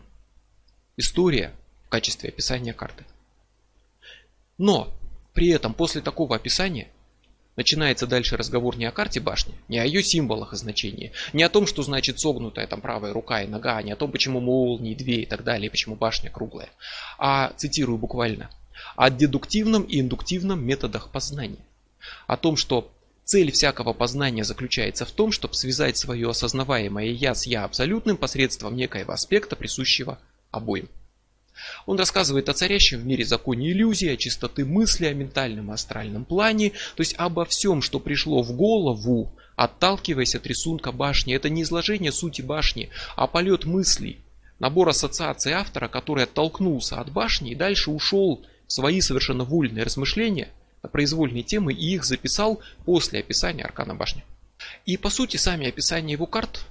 история в качестве описания карты. Но при этом после такого описания Начинается дальше разговор не о карте башни, не о ее символах и значении, не о том, что значит согнутая там правая рука и нога, не о том, почему молнии две и так далее, почему башня круглая, а, цитирую буквально, о дедуктивном и индуктивном методах познания. О том, что Цель всякого познания заключается в том, чтобы связать свое осознаваемое «я» с «я» абсолютным посредством некоего аспекта, присущего обоим. Он рассказывает о царящем в мире законе иллюзии, о чистоты мысли, о ментальном и астральном плане, то есть обо всем, что пришло в голову, отталкиваясь от рисунка башни. Это не изложение сути башни, а полет мыслей, набор ассоциаций автора, который оттолкнулся от башни и дальше ушел в свои совершенно вольные размышления на произвольные темы и их записал после описания аркана башни. И по сути сами описания его карт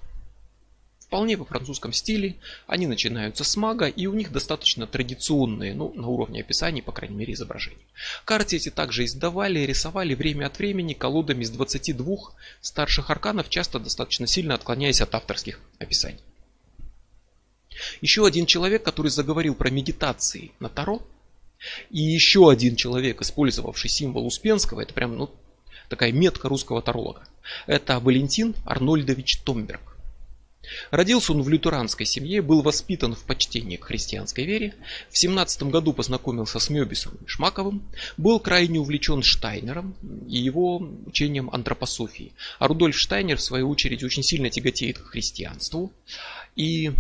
вполне во французском стиле. Они начинаются с мага и у них достаточно традиционные, ну, на уровне описаний, по крайней мере, изображений. Карты эти также издавали и рисовали время от времени колодами из 22 старших арканов, часто достаточно сильно отклоняясь от авторских описаний. Еще один человек, который заговорил про медитации на Таро, и еще один человек, использовавший символ Успенского, это прям ну, такая метка русского таролога, это Валентин Арнольдович Томберг. Родился он в лютеранской семье, был воспитан в почтении к христианской вере. В 17 году познакомился с Мёбисом и Шмаковым, был крайне увлечен Штайнером и его учением антропософии. А Рудольф Штайнер, в свою очередь, очень сильно тяготеет к христианству. И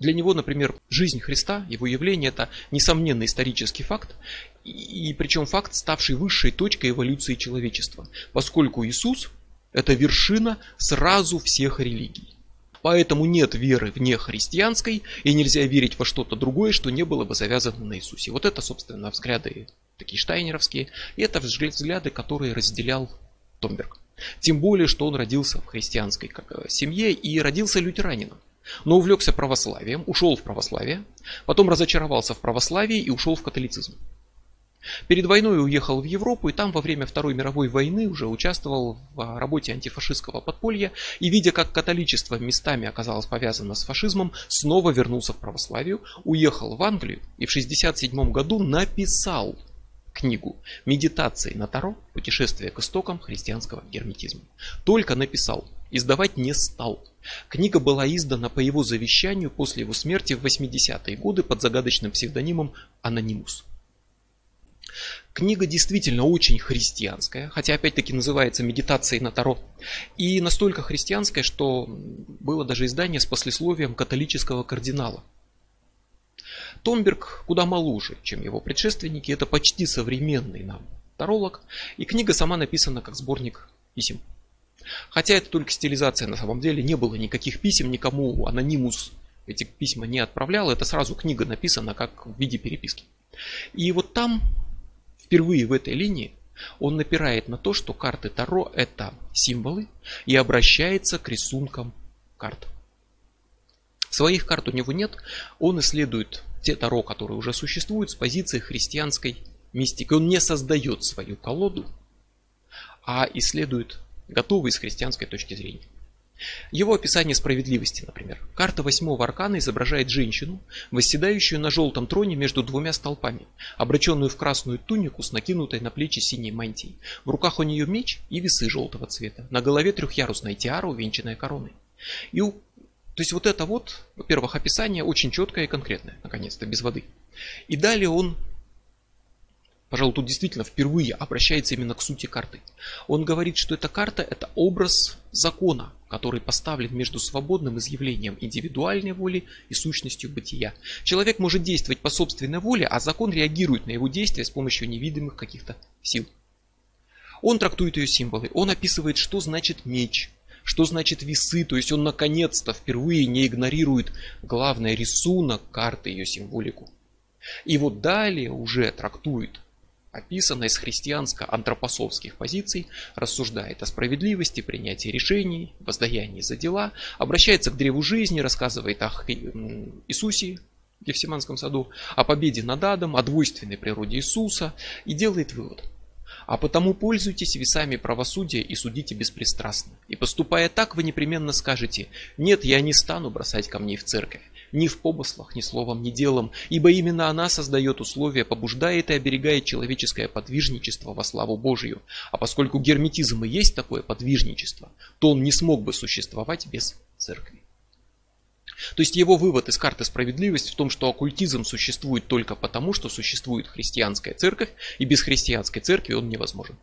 для него, например, жизнь Христа, его явление, это несомненный исторический факт, и, и причем факт, ставший высшей точкой эволюции человечества, поскольку Иисус это вершина сразу всех религий. Поэтому нет веры вне христианской, и нельзя верить во что-то другое, что не было бы завязано на Иисусе. Вот это, собственно, взгляды такие штайнеровские, и это взгляды, которые разделял Томберг. Тем более, что он родился в христианской э, семье и родился лютеранином. Но увлекся православием, ушел в православие, потом разочаровался в православии и ушел в католицизм. Перед войной уехал в Европу и там во время Второй мировой войны уже участвовал в работе антифашистского подполья и видя, как католичество местами оказалось повязано с фашизмом, снова вернулся в православию, уехал в Англию и в 1967 году написал книгу «Медитации на Таро. Путешествие к истокам христианского герметизма». Только написал, издавать не стал. Книга была издана по его завещанию после его смерти в 80-е годы под загадочным псевдонимом «Анонимус». Книга действительно очень христианская, хотя опять-таки называется «Медитацией на Таро». И настолько христианская, что было даже издание с послесловием католического кардинала. Томберг куда моложе, чем его предшественники, это почти современный нам таролог, и книга сама написана как сборник писем. Хотя это только стилизация на самом деле, не было никаких писем, никому анонимус эти письма не отправлял, это сразу книга написана как в виде переписки. И вот там впервые в этой линии он напирает на то, что карты Таро это символы и обращается к рисункам карт. Своих карт у него нет, он исследует те Таро, которые уже существуют с позиции христианской мистики. Он не создает свою колоду, а исследует готовые с христианской точки зрения. Его описание справедливости, например. Карта восьмого аркана изображает женщину, восседающую на желтом троне между двумя столпами, обращенную в красную тунику с накинутой на плечи синей мантией. В руках у нее меч и весы желтого цвета. На голове трехъярусная тиара, увенчанная короной. И у... То есть вот это вот, во-первых, описание очень четкое и конкретное, наконец-то, без воды. И далее он пожалуй, тут действительно впервые обращается именно к сути карты. Он говорит, что эта карта это образ закона, который поставлен между свободным изъявлением индивидуальной воли и сущностью бытия. Человек может действовать по собственной воле, а закон реагирует на его действия с помощью невидимых каких-то сил. Он трактует ее символы, он описывает, что значит меч, что значит весы, то есть он наконец-то впервые не игнорирует главный рисунок карты, ее символику. И вот далее уже трактует описанной с христианско-антропосовских позиций, рассуждает о справедливости, принятии решений, воздаянии за дела, обращается к древу жизни, рассказывает о Иисусе в Гефсиманском саду, о победе над адом, о двойственной природе Иисуса и делает вывод. А потому пользуйтесь весами правосудия и судите беспристрастно. И поступая так, вы непременно скажете, нет, я не стану бросать камней в церковь ни в помыслах, ни словом, ни делом, ибо именно она создает условия, побуждает и оберегает человеческое подвижничество во славу Божию. А поскольку герметизм и есть такое подвижничество, то он не смог бы существовать без церкви. То есть его вывод из карты справедливости в том, что оккультизм существует только потому, что существует христианская церковь, и без христианской церкви он невозможен.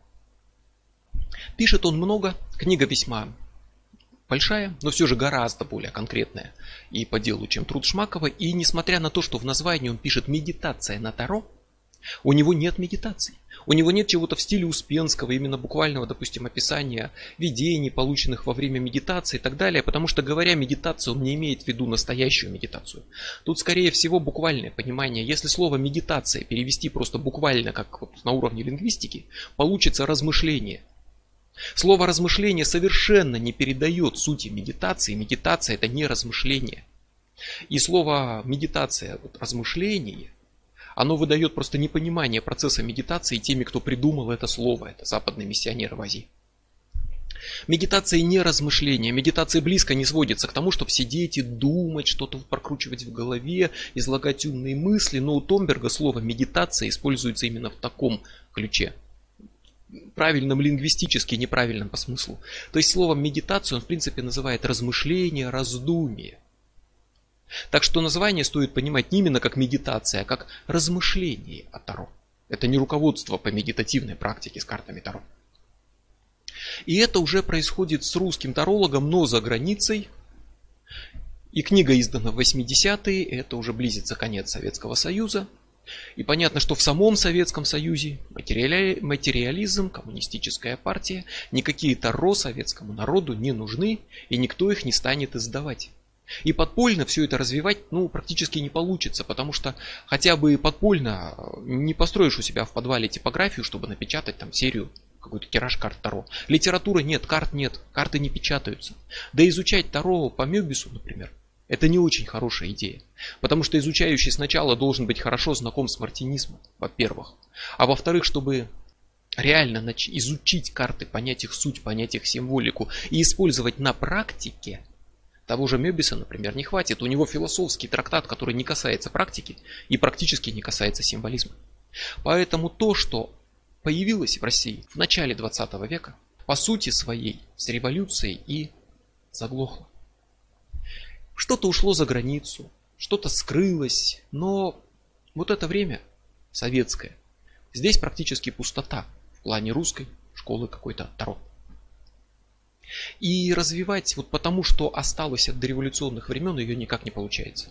Пишет он много, книга весьма большая, но все же гораздо более конкретная и по делу, чем труд Шмакова. И несмотря на то, что в названии он пишет «медитация на Таро», у него нет медитаций. У него нет чего-то в стиле Успенского, именно буквального, допустим, описания видений, полученных во время медитации и так далее, потому что, говоря медитацию, он не имеет в виду настоящую медитацию. Тут, скорее всего, буквальное понимание. Если слово медитация перевести просто буквально, как вот на уровне лингвистики, получится размышление. Слово размышление совершенно не передает сути медитации. Медитация это не размышление. И слово медитация, вот, размышление, оно выдает просто непонимание процесса медитации теми, кто придумал это слово. Это западный миссионер в Азии. Медитация не размышление. Медитация близко не сводится к тому, чтобы сидеть и думать, что-то прокручивать в голове, излагать умные мысли. Но у Томберга слово медитация используется именно в таком ключе правильном лингвистически, неправильном по смыслу. То есть словом медитацию он в принципе называет размышление, раздумие. Так что название стоит понимать не именно как медитация, а как размышление о Таро. Это не руководство по медитативной практике с картами Таро. И это уже происходит с русским тарологом, но за границей. И книга издана в 80-е, это уже близится конец Советского Союза. И понятно, что в самом Советском Союзе материали... материализм, коммунистическая партия, никакие Таро советскому народу не нужны, и никто их не станет издавать. И подпольно все это развивать ну, практически не получится, потому что хотя бы подпольно э, не построишь у себя в подвале типографию, чтобы напечатать там серию какой-то тираж карт Таро. Литературы нет, карт нет, карты не печатаются. Да изучать Таро по Мебису, например, это не очень хорошая идея. Потому что изучающий сначала должен быть хорошо знаком с мартинизмом, во-первых. А во-вторых, чтобы реально изучить карты, понять их суть, понять их символику и использовать на практике – того же Мебиса, например, не хватит. У него философский трактат, который не касается практики и практически не касается символизма. Поэтому то, что появилось в России в начале 20 века, по сути своей, с революцией и заглохло. Что-то ушло за границу, что-то скрылось, но вот это время советское, здесь практически пустота в плане русской школы какой-то Таро. И развивать вот потому, что осталось от дореволюционных времен, ее никак не получается.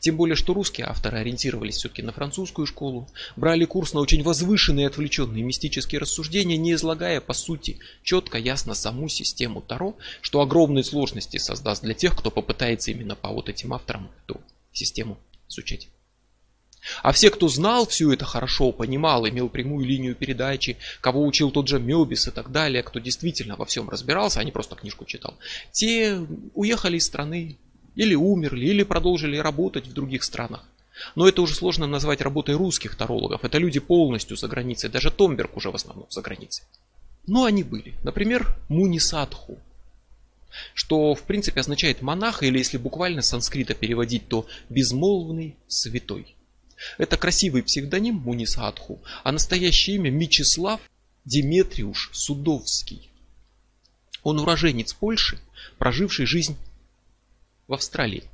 Тем более, что русские авторы ориентировались все-таки на французскую школу, брали курс на очень возвышенные, отвлеченные мистические рассуждения, не излагая по сути четко, ясно саму систему Таро, что огромные сложности создаст для тех, кто попытается именно по вот этим авторам эту систему изучать. А все, кто знал все это хорошо, понимал, имел прямую линию передачи, кого учил тот же Мебис и так далее, кто действительно во всем разбирался, а не просто книжку читал, те уехали из страны, или умерли, или продолжили работать в других странах. Но это уже сложно назвать работой русских тарологов. Это люди полностью за границей. Даже Томберг уже в основном за границей. Но они были. Например, Мунисадху. Что в принципе означает монах, или если буквально с санскрита переводить, то безмолвный святой. Это красивый псевдоним Мунисадху, а настоящее имя Мечислав Деметриуш Судовский. Он уроженец Польши, проживший жизнь в Австралии.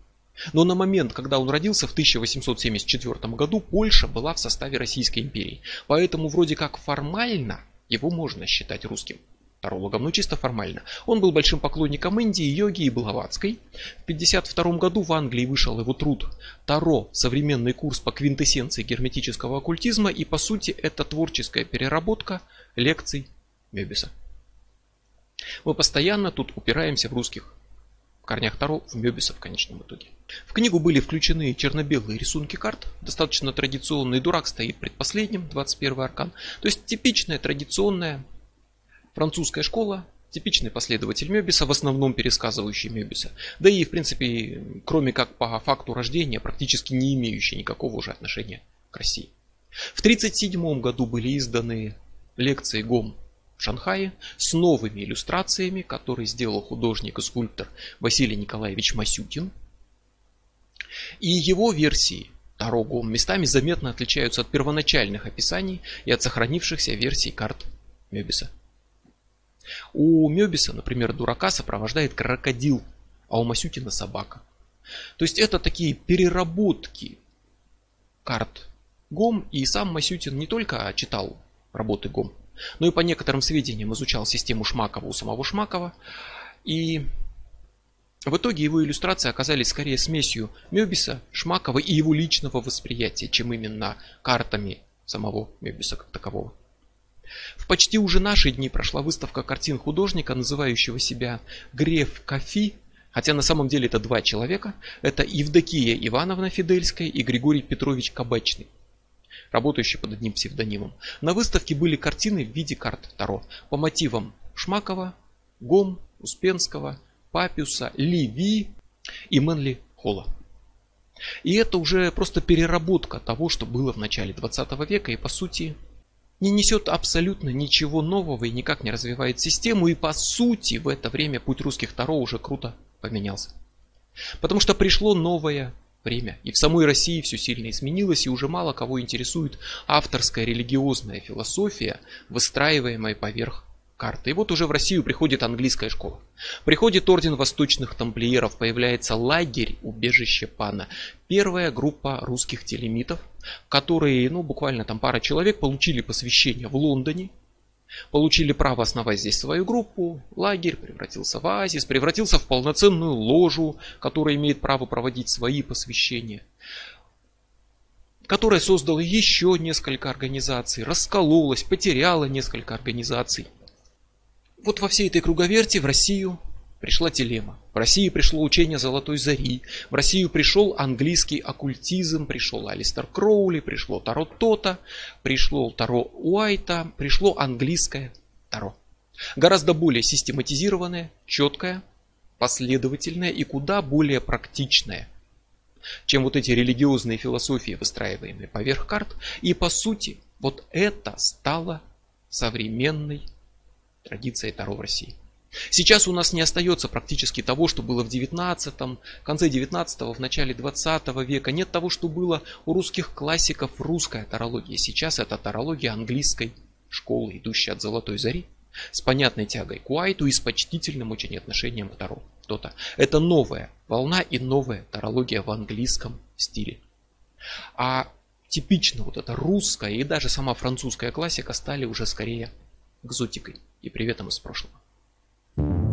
Но на момент, когда он родился в 1874 году, Польша была в составе Российской империи. Поэтому вроде как формально его можно считать русским тарологом, но чисто формально. Он был большим поклонником Индии, йоги и Блаватской. В 1952 году в Англии вышел его труд «Таро. Современный курс по квинтэссенции герметического оккультизма» и по сути это творческая переработка лекций Мебиса. Мы постоянно тут упираемся в русских корнях Таро в Мебиса в конечном итоге. В книгу были включены черно-белые рисунки карт, достаточно традиционный дурак стоит предпоследним, 21 аркан. То есть типичная традиционная Французская школа, типичный последователь Мебиса, в основном пересказывающий Мебиса. Да и, в принципе, кроме как по факту рождения, практически не имеющий никакого уже отношения к России. В 1937 году были изданы лекции ГОМ в Шанхае с новыми иллюстрациями, которые сделал художник и скульптор Василий Николаевич Масютин. И его версии ГОМ местами заметно отличаются от первоначальных описаний и от сохранившихся версий карт Мебиса. У Мебиса, например, дурака сопровождает крокодил, а у Масютина собака. То есть это такие переработки карт ГОМ, и сам Масютин не только читал работы ГОМ, Ну и по некоторым сведениям изучал систему Шмакова у самого Шмакова. И в итоге его иллюстрации оказались скорее смесью Мёбиса, Шмакова и его личного восприятия, чем именно картами самого Мёбиса как такового. В почти уже наши дни прошла выставка картин художника, называющего себя Греф Кафи, хотя на самом деле это два человека. Это Евдокия Ивановна Фидельская и Григорий Петрович Кабачный, работающий под одним псевдонимом. На выставке были картины в виде карт Таро по мотивам Шмакова, Гом, Успенского, Папиуса, Леви и Мэнли Холла. И это уже просто переработка того, что было в начале 20 века и по сути не несет абсолютно ничего нового и никак не развивает систему. И по сути в это время путь русских Таро уже круто поменялся. Потому что пришло новое время. И в самой России все сильно изменилось, и уже мало кого интересует авторская религиозная философия, выстраиваемая поверх карты. И вот уже в Россию приходит английская школа. Приходит орден восточных тамплиеров, появляется лагерь убежище пана. Первая группа русских телемитов, которые, ну буквально там пара человек, получили посвящение в Лондоне, Получили право основать здесь свою группу, лагерь превратился в оазис, превратился в полноценную ложу, которая имеет право проводить свои посвящения которая создала еще несколько организаций, раскололась, потеряла несколько организаций. Вот во всей этой круговерти в Россию пришла телема. В Россию пришло учение Золотой Зари. В Россию пришел английский оккультизм, пришел Алистер Кроули, пришло Таро Тота, пришло Таро Уайта, пришло английское Таро. Гораздо более систематизированное, четкое, последовательное и куда более практичное, чем вот эти религиозные философии, выстраиваемые поверх карт. И по сути, вот это стало современной традицией Таро в России. Сейчас у нас не остается практически того, что было в 19 конце 19 в начале 20 века. Нет того, что было у русских классиков русская тарология. Сейчас это тарология английской школы, идущая от Золотой Зари, с понятной тягой к Уайту и с почтительным очень отношением к Таро. То-то. Это новая волна и новая тарология в английском стиле. А типично вот эта русская и даже сама французская классика стали уже скорее экзотикой и приветом из прошлого. you.